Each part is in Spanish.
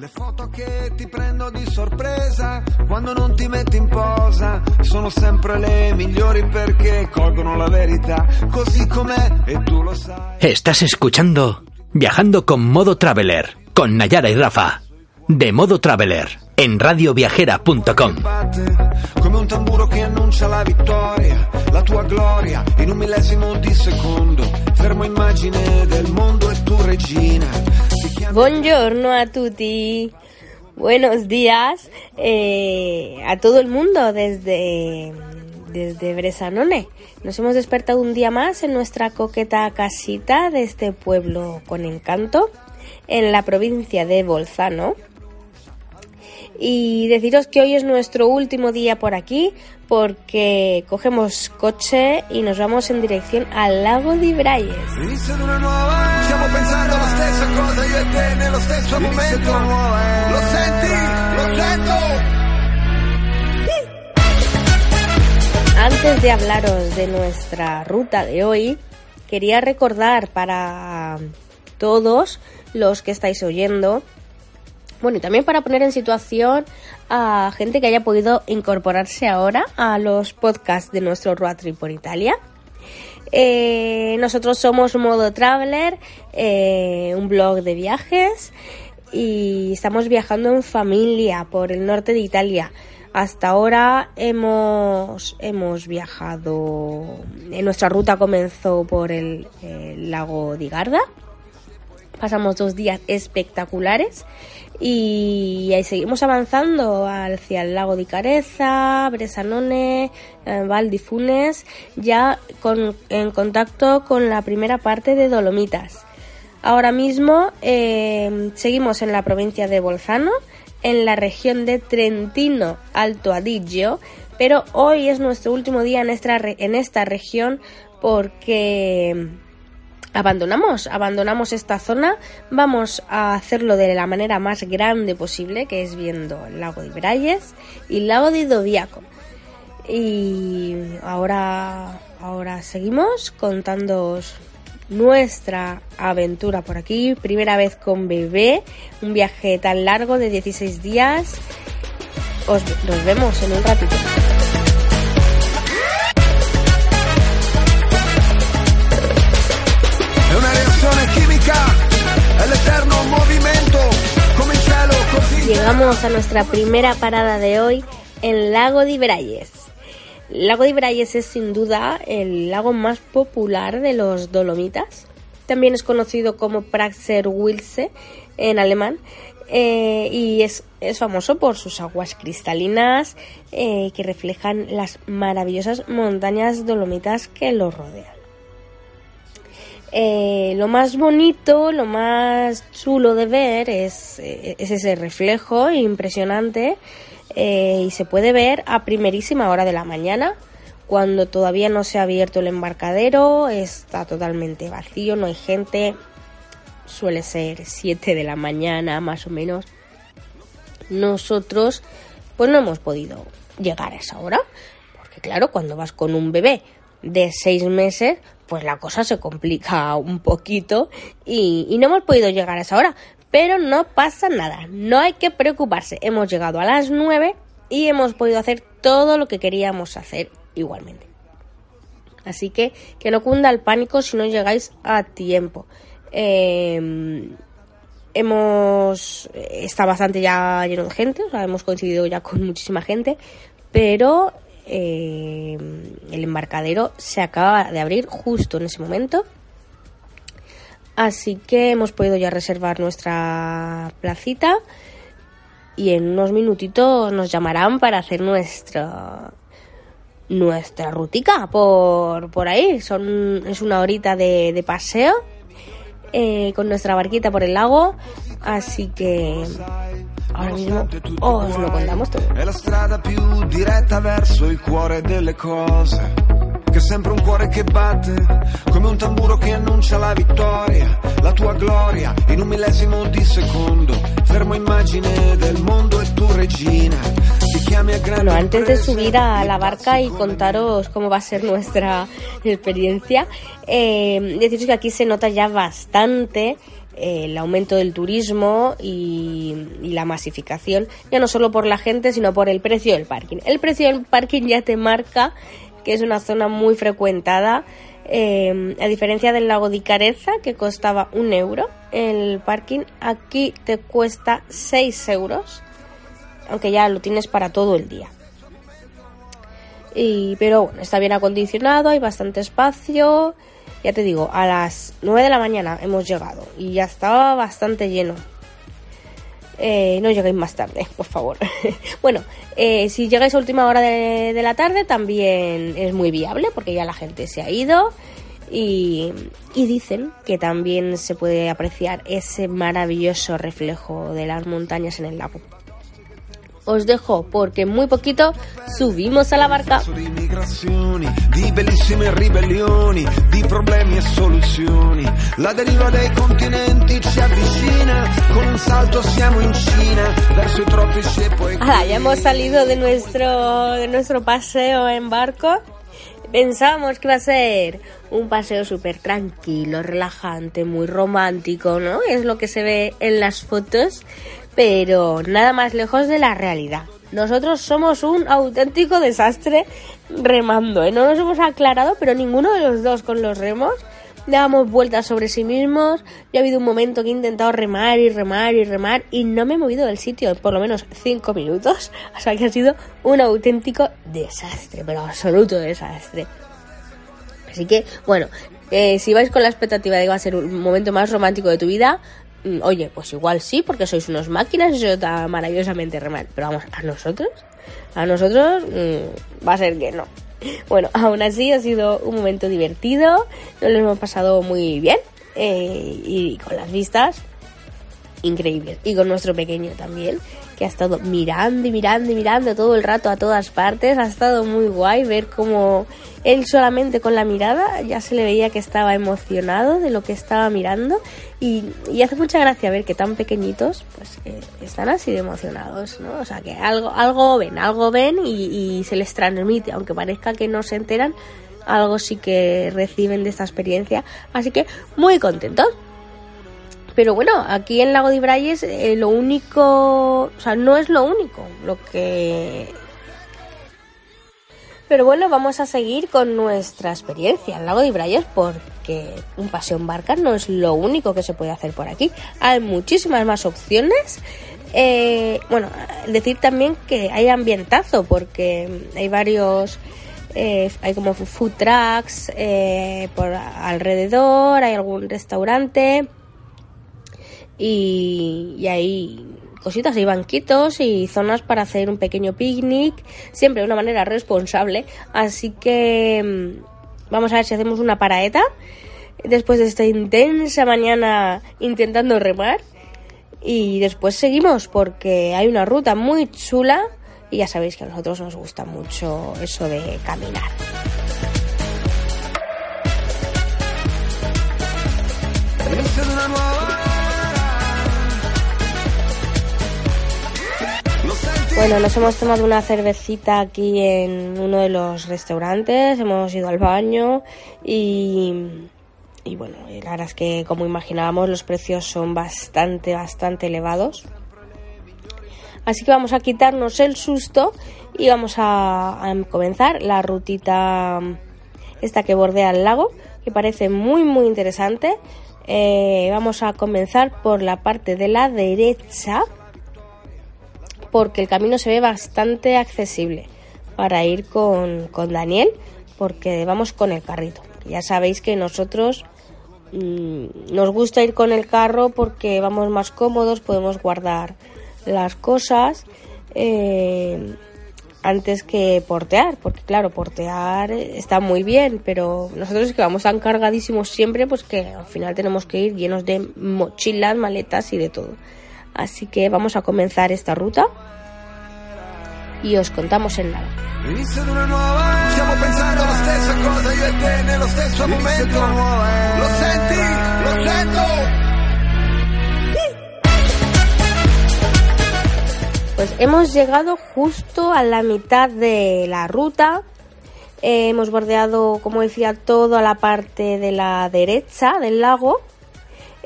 Le foto che ti prendo di sorpresa quando non ti metti in posa sono sempre le migliori perché colgono la verità così com'è e tu lo sai. Estás escuchando Viajando con Modo Traveler con Nayara y Rafa de Modo Traveler en radioviajera.com. Come un tamburo che annuncia la vittoria, la tua gloria in un millesimo di secondo. Fermo immagine del mondo e tu regina. Buongiorno a tutti. Buenos días eh, a todo el mundo desde, desde Bresanone. Nos hemos despertado un día más en nuestra coqueta casita de este pueblo con encanto en la provincia de Bolzano. Y deciros que hoy es nuestro último día por aquí porque cogemos coche y nos vamos en dirección al lago di Braies. E. Antes de hablaros de nuestra ruta de hoy, quería recordar para todos los que estáis oyendo, bueno, y también para poner en situación a gente que haya podido incorporarse ahora a los podcasts de nuestro road trip por Italia. Eh, nosotros somos Modo Traveler, eh, un blog de viajes y estamos viajando en familia por el norte de Italia. Hasta ahora hemos, hemos viajado, en nuestra ruta comenzó por el, el lago di Garda. Pasamos dos días espectaculares y ahí seguimos avanzando hacia el lago di Careza, Bresanone, eh, Val di Funes, ya con, en contacto con la primera parte de Dolomitas. Ahora mismo eh, seguimos en la provincia de Bolzano, en la región de Trentino Alto Adigio, pero hoy es nuestro último día en esta, en esta región porque abandonamos, abandonamos esta zona, vamos a hacerlo de la manera más grande posible, que es viendo el lago de Brayes y el lago de Doviaco. Y ahora, ahora seguimos contándoos nuestra aventura por aquí, primera vez con bebé, un viaje tan largo de 16 días. Os, nos vemos en un ratito. Llegamos a nuestra primera parada de hoy, el lago de Brayes. El lago de Brayes es sin duda el lago más popular de los Dolomitas. También es conocido como Praxer Wilse en alemán eh, y es, es famoso por sus aguas cristalinas eh, que reflejan las maravillosas montañas dolomitas que lo rodean. Eh, lo más bonito, lo más chulo de ver es, eh, es ese reflejo impresionante eh, y se puede ver a primerísima hora de la mañana cuando todavía no se ha abierto el embarcadero, está totalmente vacío, no hay gente, suele ser 7 de la mañana más o menos. Nosotros pues no hemos podido llegar a esa hora, porque claro, cuando vas con un bebé de 6 meses, pues la cosa se complica un poquito y, no hemos podido llegar a esa hora. Pero no pasa nada, no hay que preocuparse. Hemos llegado a las 9 y hemos podido hacer todo lo que queríamos hacer igualmente. Así que que no cunda el pánico si no llegáis a tiempo. Eh, hemos está bastante ya lleno de gente, o sea, hemos coincidido ya con muchísima gente, pero eh, el embarcadero se acaba de abrir justo en ese momento. Así que hemos podido ya reservar nuestra placita y en unos minutitos nos llamarán para hacer nuestra nuestra rutica por, por ahí. Son, es una horita de, de paseo eh, con nuestra barquita por el lago. Así que ahora mismo os lo contamos todo. È la strada più diretta verso il cuore delle cose. Che è sempre un cuore che batte, come un tamburo che annuncia la vittoria, la tua gloria, in un millesimo di secondo. Fermo immagine del mondo e tu regina. Bueno, antes de subir a la barca y contaros cómo va a ser nuestra experiencia, eh, deciros que aquí se nota ya bastante el aumento del turismo y, la masificación, ya no solo por la gente, sino por el precio del parking. El precio del parking ya te marca que es una zona muy frecuentada, eh, a diferencia del lago de Careza, que costaba un euro el parking, aquí te cuesta 6 euros, aunque ya lo tienes para todo el día. Y, pero bueno, está bien acondicionado, hay bastante espacio. Ya te digo, a las 9 de la mañana hemos llegado y ya estaba bastante lleno. Eh, no lleguéis más tarde, por favor. bueno, eh, si llegáis a última hora de, la tarde también es muy viable porque ya la gente se ha ido y, y, dicen que también se puede apreciar ese maravilloso reflejo de las montañas en el lago os dejo porque muy poquito subimos a la barca. Di bellissime ribellioni, di problemi e soluzioni. La deriva dei continenti ci avvicina, con un salto siamo in Cina, verso i tropici poi... Ah, ya hemos salido de nuestro, de nuestro paseo en barco. Pensábamos que iba a ser un paseo súper tranquilo, relajante, muy romántico, ¿no? Es lo que se ve en las fotos pero nada más lejos de la realidad. Nosotros somos un auténtico desastre remando, ¿eh? No nos hemos aclarado, pero ninguno de los dos con los remos dábamos vueltas sobre sí mismos. Yo ha habido un momento que he intentado remar y remar y remar y no me he movido del sitio por lo menos cinco minutos. O sea que ha sido un auténtico desastre, pero absoluto desastre. Así que, bueno, eh, si vais con la expectativa de que va a ser un momento más romántico de tu vida, oye, pues igual sí, porque sois unos máquinas y eso está maravillosamente remal. Pero vamos, a nosotros, a nosotros mm, va a ser que no. Bueno, aún así ha sido un momento divertido, nos lo hemos pasado muy bien eh, y con las vistas increíbles. Y con nuestro pequeño también, que ha estado mirando y mirando y mirando todo el rato a todas partes. Ha estado muy guay ver cómo él solamente con la mirada ya se le veía que estaba emocionado de lo que estaba mirando. Y, hace mucha gracia ver que tan pequeñitos pues eh, están así de emocionados, ¿no? O sea que algo, algo ven, algo ven y, y se les transmite, aunque parezca que no se enteran, algo sí que reciben de esta experiencia. Así que muy contentos. Pero bueno, aquí en Lago de Ibrayes eh, lo único, o sea, no es lo único lo que... Pero bueno, vamos a seguir con nuestra experiencia en Lago de Ibrayes porque un paseo en barca no es lo único que se puede hacer por aquí. Hay muchísimas más opciones. Eh, bueno, decir también que hay ambientazo porque hay varios... Eh, hay como food trucks por alrededor, hay algún restaurante y, hay cositas, hay banquitos y zonas para hacer un pequeño picnic, siempre de una manera responsable. Así que mm, vamos a ver si hacemos una paraeta después de esta intensa mañana intentando remar. Y después seguimos porque hay una ruta muy chula y ya sabéis que a nosotros nos gusta mucho eso de caminar. Bueno, nos hemos tomado una cervecita aquí en uno de los restaurantes, hemos ido al baño y, y bueno, la verdad es que como imaginábamos los precios son bastante, bastante elevados. Así que vamos a quitarnos el susto y vamos a, comenzar la rutita esta que bordea el lago, que parece muy muy interesante. Eh, vamos a comenzar por la parte de la derecha porque el camino se ve bastante accesible para ir con, Daniel, porque vamos con el carrito. Ya sabéis que nosotros mm, nos gusta ir con el carro porque vamos más cómodos, podemos guardar las cosas eh, antes que portear, porque claro, portear está muy bien, pero nosotros que vamos tan cargadísimos siempre, pues que al final tenemos que ir llenos de mochilas, maletas y de todo. Así que vamos a comenzar esta ruta y os contamos en nada. Pues hemos llegado justo a la mitad de la ruta. hemos bordeado, como decía, toda la parte de la derecha del lago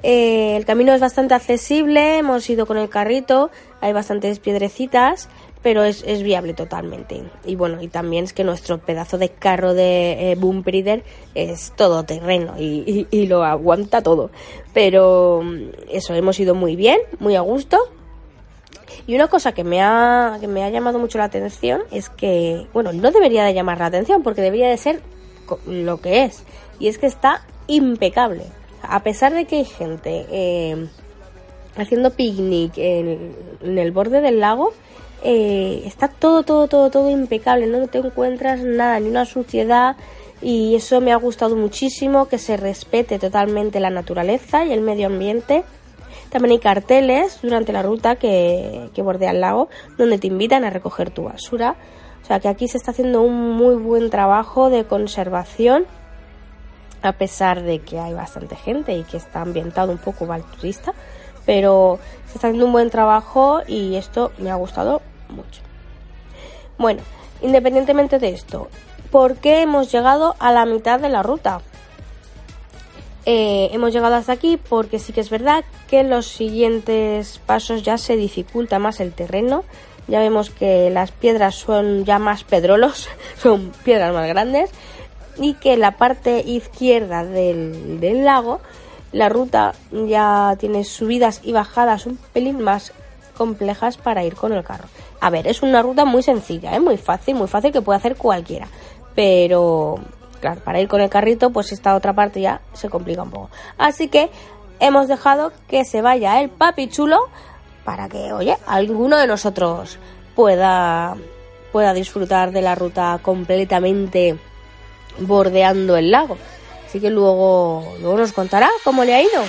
Eh, el camino es bastante accesible, hemos ido con el carrito, hay bastantes piedrecitas, pero es, viable totalmente. Y bueno, y también es que nuestro pedazo de carro de eh, Boom Breeder es todo terreno y, y, lo aguanta todo. Pero mm, eso, hemos ido muy bien, muy a gusto. Y una cosa que me ha, que me ha llamado mucho la atención es que, bueno, no debería de llamar la atención porque debería de ser lo que es. Y es que está impecable. A pesar de que hay gente eh, haciendo picnic en, el borde del lago, eh, está todo, todo, todo, todo impecable, no te encuentras nada, ni una suciedad y eso me ha gustado muchísimo, que se respete totalmente la naturaleza y el medio ambiente. También hay carteles durante la ruta que, que bordea el lago donde te invitan a recoger tu basura. O sea que aquí se está haciendo un muy buen trabajo de conservación, a pesar de que hay bastante gente y que está ambientado un poco mal turista, pero se está haciendo un buen trabajo y esto me ha gustado mucho. Bueno, independientemente de esto, ¿por qué hemos llegado a la mitad de la ruta? Eh, hemos llegado hasta aquí porque sí que es verdad que los siguientes pasos ya se dificulta más el terreno. Ya vemos que las piedras son ya más pedrolos, son piedras más grandes y que la parte izquierda del, del lago la ruta ya tiene subidas y bajadas un pelín más complejas para ir con el carro. A ver, es una ruta muy sencilla, ¿eh? muy fácil, muy fácil que puede hacer cualquiera. Pero, claro, para ir con el carrito, pues esta otra parte ya se complica un poco. Así que hemos dejado que se vaya el papi chulo para que, oye, alguno de nosotros pueda, pueda disfrutar de la ruta completamente bordeando el lago. Así que luego, luego nos contará cómo le ha ido.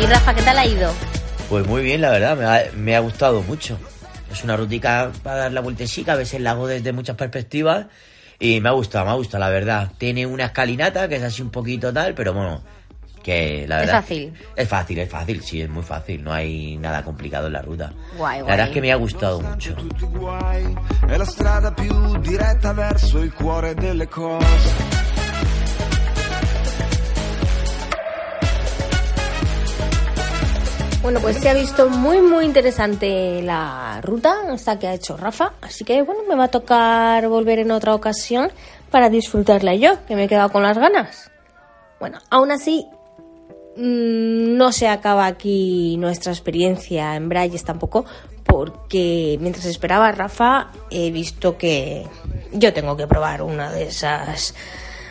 ¿Y Rafa, qué tal ha ido? Pues muy bien, la verdad, me ha, gustado mucho. Es una rutica para dar la vueltecita, ves el lago desde muchas perspectivas y me ha gustado, me ha gustado, la verdad. Tiene una escalinata que es así un poquito tal, pero bueno, que la verdad... Es fácil. Es fácil, es fácil, sí, es muy fácil, no hay nada complicado en la ruta. La verdad es que me ha gustado mucho. Bueno, pues se ha visto muy muy interesante la ruta esta que ha hecho Rafa, así que bueno, me va a tocar volver en otra ocasión para disfrutarla yo, que me he quedado con las ganas. Bueno, aún así no se acaba aquí nuestra experiencia en Brayes tampoco, porque mientras esperaba a Rafa he visto que yo tengo que probar una de esas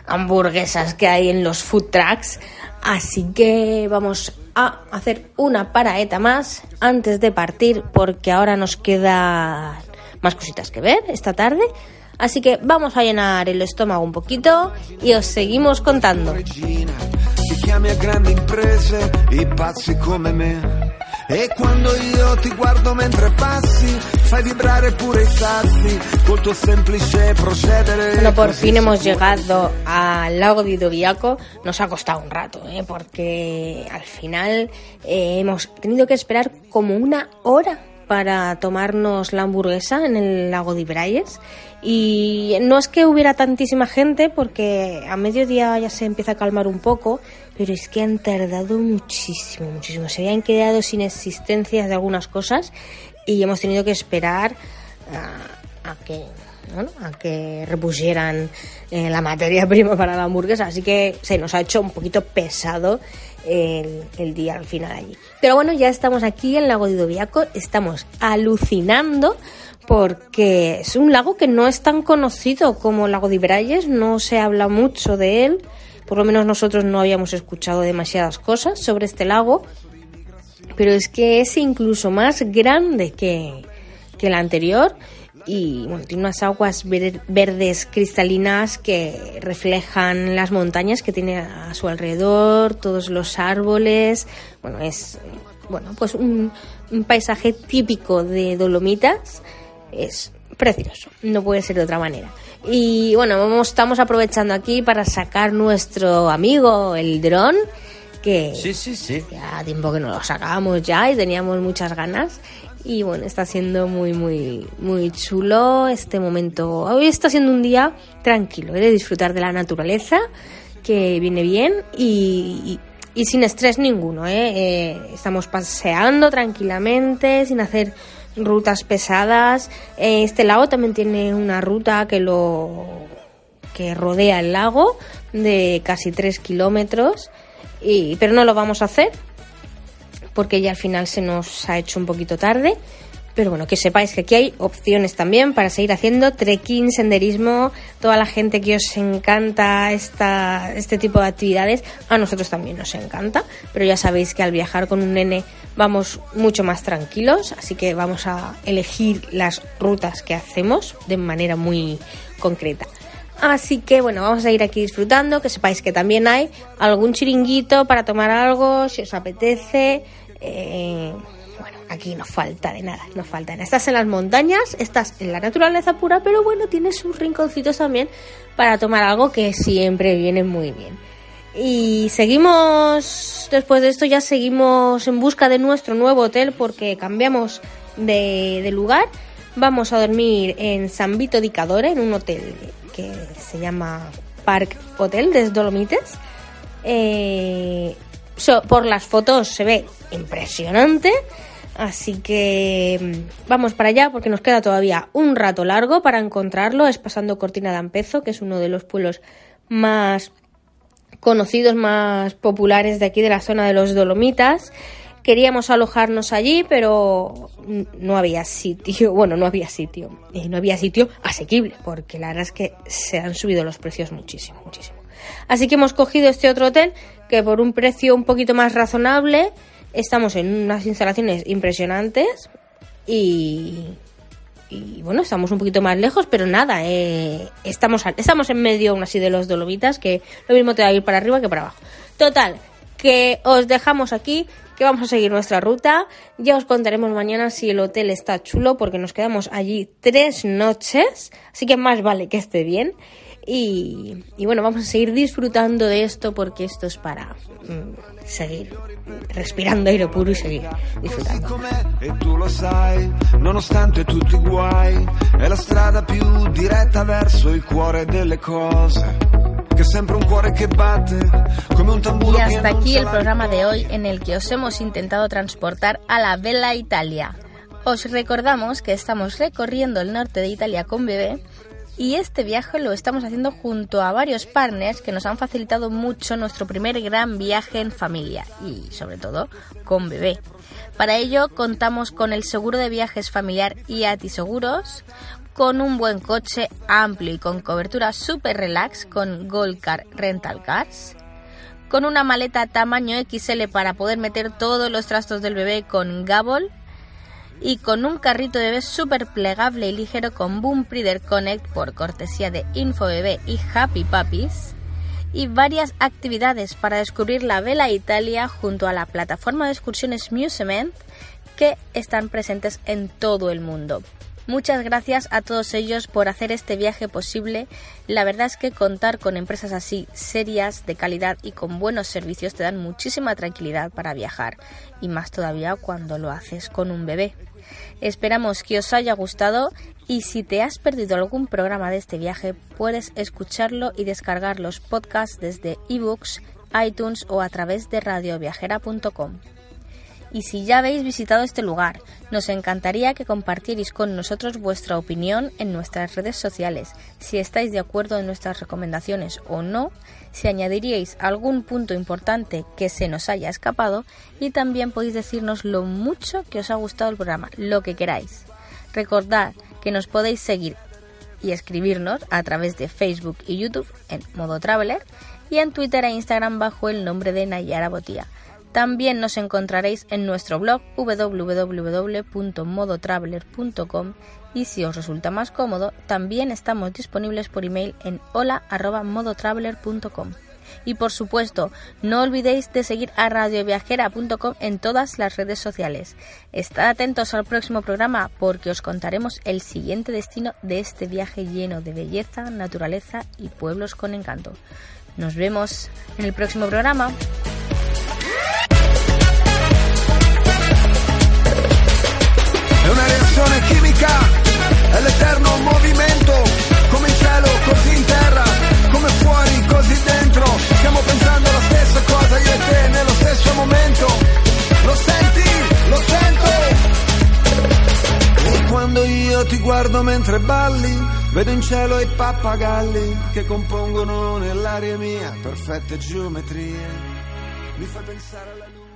hamburguesas que hay en los food trucks, así que vamos a hacer una paraeta más antes de partir porque ahora nos queda más cositas que ver esta tarde. Así que vamos a llenar el estómago un poquito y os seguimos contando. E quando io ti guardo mentre passi, fai vibrare pure i sassi col tuo semplice procedere. Bueno, por fin hemos llegado al lago di Doviaco. Nos ha costado un rato, ¿eh? porque al final eh, hemos tenido que esperar como una hora para tomarnos la hamburguesa en el lago de Brayes. Y no es que hubiera tantísima gente, porque a mediodía ya se empieza a calmar un poco, pero es que han tardado muchísimo, muchísimo. Se habían quedado sin existencias de algunas cosas y hemos tenido que esperar a, que a que repusieran eh, la materia prima para la hamburguesa. Así que se nos ha hecho un poquito pesado el, día al final allí. Pero bueno, ya estamos aquí en el lago de Doviaco, estamos alucinando porque es un lago que no es tan conocido como el lago de Ibrayes, no se habla mucho de él, por lo menos nosotros no habíamos escuchado demasiadas cosas sobre este lago, pero es que es incluso más grande que, que el anterior y bueno, tiene unas aguas verdes cristalinas que reflejan las montañas que tiene a su alrededor, todos los árboles. Bueno, es bueno, pues un, paisaje típico de Dolomitas. Es precioso, no puede ser de otra manera. Y bueno, estamos aprovechando aquí para sacar nuestro amigo el dron que sí, sí, sí. ya tiempo que no lo sacábamos ya y teníamos muchas ganas y bueno, está siendo muy, muy, muy chulo este momento. Hoy está siendo un día tranquilo, ¿eh? de disfrutar de la naturaleza, que viene bien y, sin estrés ninguno. ¿eh? ¿eh? estamos paseando tranquilamente, sin hacer rutas pesadas. Eh, este lago también tiene una ruta que lo que rodea el lago de casi 3 kilómetros, pero no lo vamos a hacer porque ya al final se nos ha hecho un poquito tarde. Pero bueno, que sepáis que aquí hay opciones también para seguir haciendo trekking, senderismo, toda la gente que os encanta esta, este tipo de actividades, a nosotros también nos encanta, pero ya sabéis que al viajar con un nene vamos mucho más tranquilos, así que vamos a elegir las rutas que hacemos de manera muy concreta. Así que bueno, vamos a ir aquí disfrutando, que sepáis que también hay algún chiringuito para tomar algo, si os apetece. Eh, aquí no falta de nada, no falta de nada. Estás en las montañas, estás en la naturaleza pura, pero bueno, tienes sus rinconcitos también para tomar algo que siempre viene muy bien. Y seguimos, después de esto ya seguimos en busca de nuestro nuevo hotel porque cambiamos de, lugar. Vamos a dormir en San Vito di Cadore, en un hotel que se llama Park Hotel de Dolomites. Eh, por las fotos se ve impresionante. Así que mm, vamos para allá porque nos queda todavía un rato largo para encontrarlo. Es pasando Cortina de Ampezo, que es uno de los pueblos más conocidos, más populares de aquí de la zona de los Dolomitas. Queríamos alojarnos allí, pero no había sitio. Bueno, no había sitio. y no había sitio asequible, porque la verdad es que se han subido los precios muchísimo, muchísimo. Así que hemos cogido este otro hotel que por un precio un poquito más razonable estamos en unas instalaciones impresionantes y, y bueno, estamos un poquito más lejos, pero nada, eh, estamos, estamos en medio aún así de los Dolomitas, que lo mismo te va a ir para arriba que para abajo. Total, que os dejamos aquí, que vamos a seguir nuestra ruta. Ya os contaremos mañana si el hotel está chulo, porque nos quedamos allí tres noches, así que más vale que esté bien. Y, bueno, vamos a seguir disfrutando de esto porque esto es para mm, seguir respirando aire puro y seguir disfrutando. E tu lo sai, nonostante tutti i guai, è la strada più diretta verso il cuore delle cose. Y hasta aquí el programa de hoy en el que os hemos intentado transportar a la Bella Italia. Os recordamos que estamos recorriendo el norte de Italia con bebé y este viaje lo estamos haciendo junto a varios partners que nos han facilitado mucho nuestro primer gran viaje en familia y sobre todo con bebé. Para ello contamos con el seguro de viajes familiar IATI Seguros, con un buen coche amplio y con cobertura super relax con Gold Car Rental Cars, con una maleta tamaño XL para poder meter todos los trastos del bebé con Gabol y con un carrito bebé súper plegable y ligero con Boom Breeder Connect por cortesía de InfoBebé y Happy Puppies y varias actividades para descubrir la Vela Italia junto a la plataforma de excursiones Musement que están presentes en todo el mundo. Muchas gracias a todos ellos por hacer este viaje posible. La verdad es que contar con empresas así, serias, de calidad y con buenos servicios te dan muchísima tranquilidad para viajar, y más todavía cuando lo haces con un bebé. Esperamos que os haya gustado y si te has perdido algún programa de este viaje puedes escucharlo y descargar los podcasts desde ebooks, iTunes o a través de radioviajera.com. Y si ya habéis visitado este lugar, nos encantaría que compartierais con nosotros vuestra opinión en nuestras redes sociales, si estáis de acuerdo en nuestras recomendaciones o no, si añadiríais algún punto importante que se nos haya escapado y también podéis decirnos lo mucho que os ha gustado el programa, lo que queráis. Recordad que nos podéis seguir y escribirnos a través de Facebook y YouTube en modo Traveler y en Twitter e Instagram bajo el nombre de Nayara Botía. También nos encontraréis en nuestro blog www.modotraveler.com y si os resulta más cómodo, también estamos disponibles por email en hola@modotraveler.com. Y por supuesto, no olvidéis de seguir a radioviajera.com en todas las redes sociales. Estad atentos al próximo programa porque os contaremos el siguiente destino de este viaje lleno de belleza, naturaleza y pueblos con encanto. Nos vemos en el próximo programa. Vedo in cielo i pappagalli che compongono nell'aria mia perfette geometrie. Mi fa pensare alla luce.